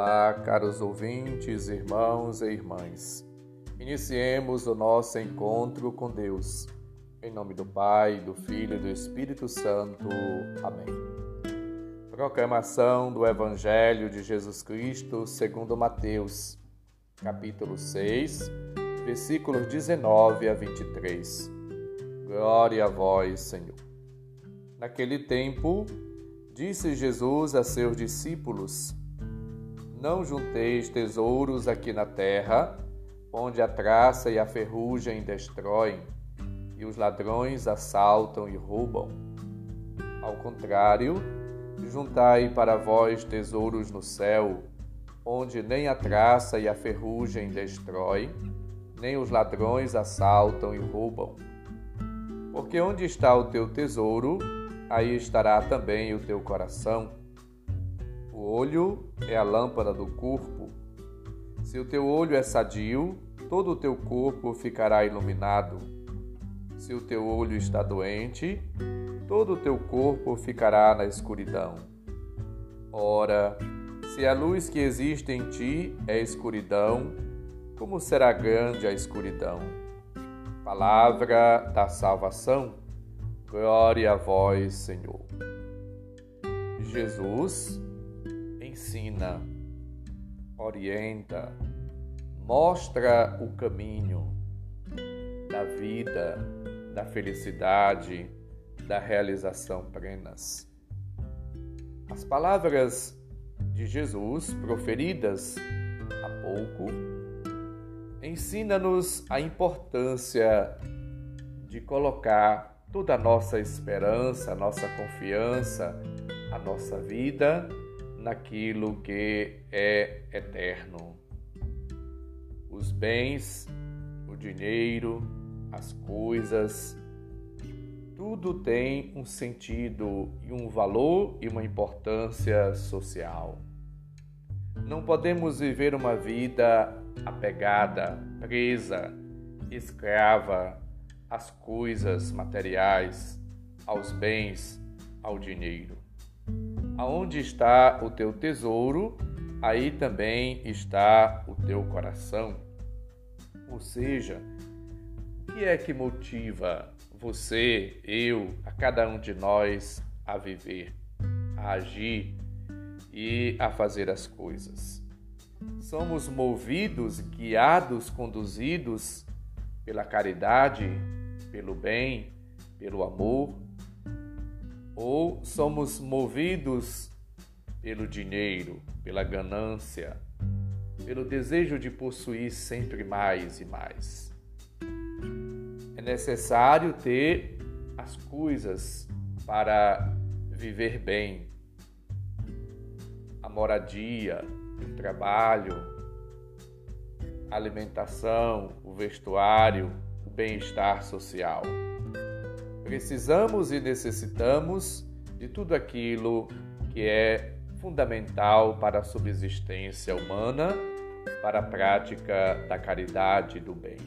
Olá, caros ouvintes, irmãos e irmãs. Iniciemos o nosso encontro com Deus. Em nome do Pai, do Filho e do Espírito Santo. Amém. Proclamação do Evangelho de Jesus Cristo segundo Mateus, capítulo 6, versículos 19 a 23. Glória a vós, Senhor. Naquele tempo, disse Jesus a seus discípulos: não junteis tesouros aqui na terra, onde a traça e a ferrugem destroem, e os ladrões assaltam e roubam. Ao contrário, juntai para vós tesouros no céu, onde nem a traça e a ferrugem destroem, nem os ladrões assaltam e roubam. Porque onde está o teu tesouro, aí estará também o teu coração. O olho é a lâmpada do corpo. Se o teu olho é sadio, todo o teu corpo ficará iluminado. Se o teu olho está doente, todo o teu corpo ficará na escuridão. Ora, se a luz que existe em ti é escuridão, como será grande a escuridão? Palavra da salvação. Glória a vós, Senhor. Jesus ensina, orienta, mostra o caminho da vida, da felicidade, da realização plenas. As palavras de Jesus proferidas há pouco ensina-nos a importância de colocar toda a nossa esperança, a nossa confiança, a nossa vida naquilo que é eterno. Os bens, o dinheiro, as coisas, tudo tem um sentido e um valor e uma importância social. Não podemos viver uma vida apegada, presa, escrava às coisas materiais, aos bens, ao dinheiro. Aonde está o teu tesouro, aí também está o teu coração. Ou seja, o que é que motiva você, eu, a cada um de nós a viver, a agir e a fazer as coisas? Somos movidos, guiados, conduzidos pela caridade, pelo bem, pelo amor ou somos movidos pelo dinheiro, pela ganância, pelo desejo de possuir sempre mais e mais. É necessário ter as coisas para viver bem. A moradia, o trabalho, a alimentação, o vestuário, o bem-estar social. Precisamos e necessitamos de tudo aquilo que é fundamental para a subsistência humana, para a prática da caridade e do bem.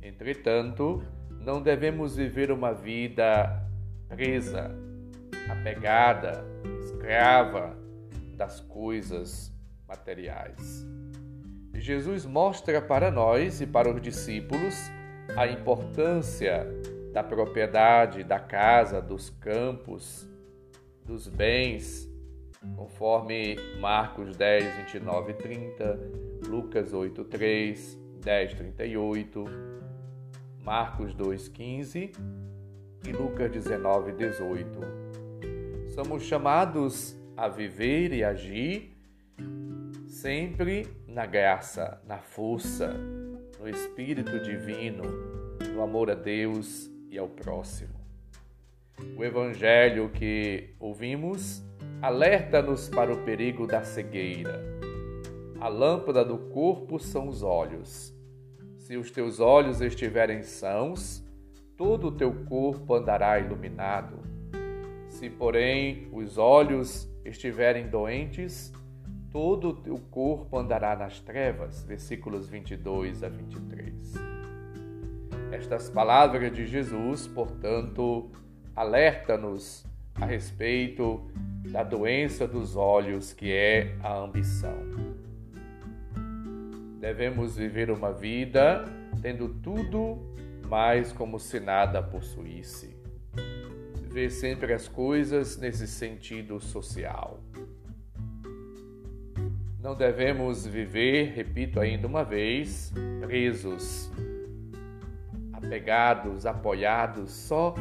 Entretanto, não devemos viver uma vida presa, apegada, escrava das coisas materiais. Jesus mostra para nós e para os discípulos a importância da propriedade, da casa, dos campos, dos bens, conforme Marcos 10, 29 e 30, Lucas 8, 3, 10, 38, Marcos 2, 15 e Lucas 19, 18. Somos chamados a viver e agir sempre na graça, na força, no Espírito Divino, no amor a Deus e ao próximo. O Evangelho que ouvimos alerta-nos para o perigo da cegueira. A lâmpada do corpo são os olhos. Se os teus olhos estiverem sãos, todo o teu corpo andará iluminado. Se, porém, os olhos estiverem doentes, todo o teu corpo andará nas trevas. Versículos 22 a 23. Estas palavras de Jesus, portanto, alerta-nos a respeito da doença dos olhos que é a ambição. Devemos viver uma vida tendo tudo, mas como se nada possuísse. Ver sempre as coisas nesse sentido social. Não devemos viver, repito ainda uma vez, presos, apegados, apoiados só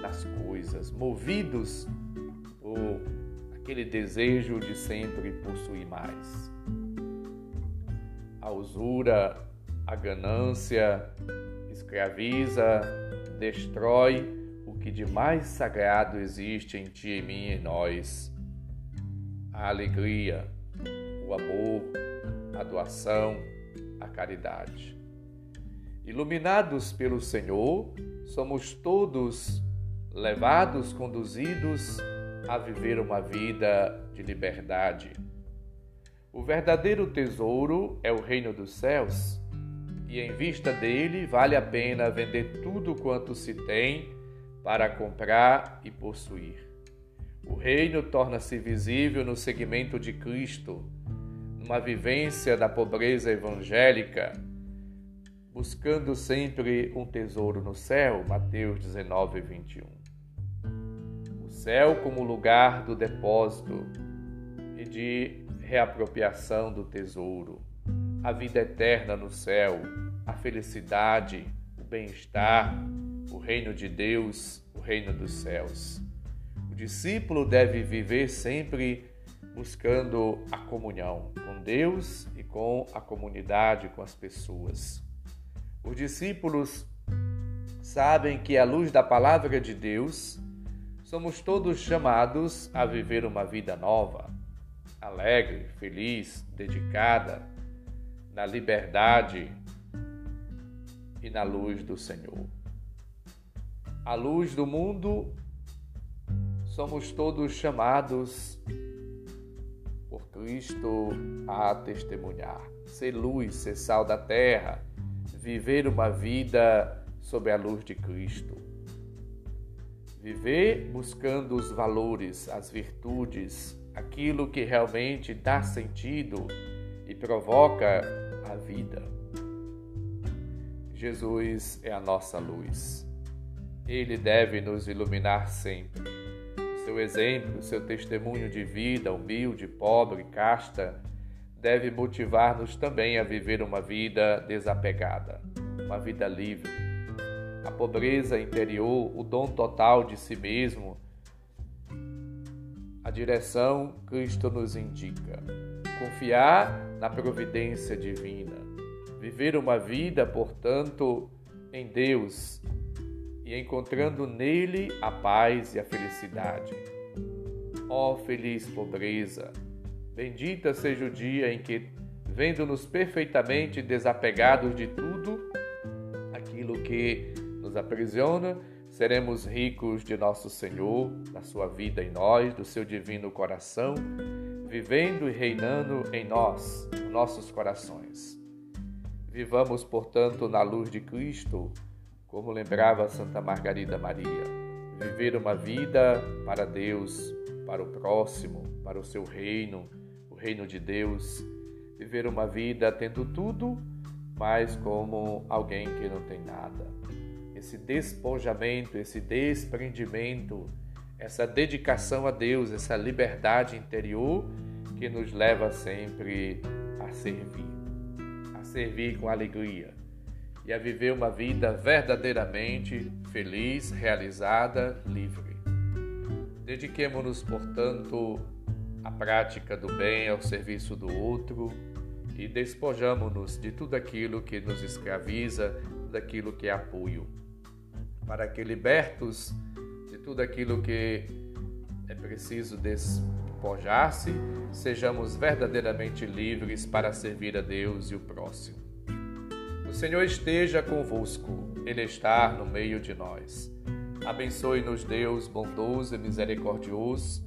nas coisas, movidos por aquele desejo de sempre possuir mais. A usura, a ganância escraviza, destrói o que de mais sagrado existe em ti, em mim e em nós. A alegria, o amor, a doação, a caridade. Iluminados pelo Senhor, somos todos levados, conduzidos a viver uma vida de liberdade. O verdadeiro tesouro é o reino dos céus, e em vista dele vale a pena vender tudo quanto se tem para comprar e possuir. O reino torna-se visível no seguimento de Cristo, numa vivência da pobreza evangélica, buscando sempre um tesouro no céu. Mateus 19, 21 céu como lugar do depósito e de reapropriação do tesouro, a vida eterna no céu, a felicidade, o bem-estar, o reino de Deus, o reino dos céus. O discípulo deve viver sempre buscando a comunhão com Deus e com a comunidade, com as pessoas. Os discípulos sabem que, à luz da palavra de Deus, somos todos chamados a viver uma vida nova, alegre, feliz, dedicada, na liberdade e na luz do Senhor. A luz do mundo, somos todos chamados por Cristo a testemunhar, ser luz, ser sal da terra, viver uma vida sob a luz de Cristo. Viver buscando os valores, as virtudes, aquilo que realmente dá sentido e provoca a vida. Jesus é a nossa luz. Ele deve nos iluminar sempre. Seu exemplo, seu testemunho de vida humilde, pobre, casta, deve motivar-nos também a viver uma vida desapegada, uma vida livre a pobreza interior, o dom total de si mesmo, a direção Cristo nos indica. Confiar na providência divina, viver uma vida, portanto, em Deus e encontrando nele a paz e a felicidade. Ó oh, feliz pobreza! Bendita seja o dia em que, vendo-nos perfeitamente desapegados de tudo aquilo que nos aprisiona, seremos ricos de nosso Senhor, da sua vida em nós, do seu divino coração, vivendo e reinando em nós, nos nossos corações. Vivamos, portanto, na luz de Cristo, como lembrava Santa Margarida Maria, viver uma vida para Deus, para o próximo, para o seu reino, o reino de Deus, viver uma vida tendo tudo, mas como alguém que não tem nada esse despojamento, esse desprendimento, essa dedicação a Deus, essa liberdade interior que nos leva sempre a servir, a servir com alegria e a viver uma vida verdadeiramente feliz, realizada, livre. Dediquemo-nos, portanto, à prática do bem, ao serviço do outro e despojamo-nos de tudo aquilo que nos escraviza, daquilo que é apoio para que, libertos de tudo aquilo que é preciso despojar-se, sejamos verdadeiramente livres para servir a Deus e o próximo. O Senhor esteja convosco, Ele está no meio de nós. Abençoe-nos, Deus bondoso e misericordioso,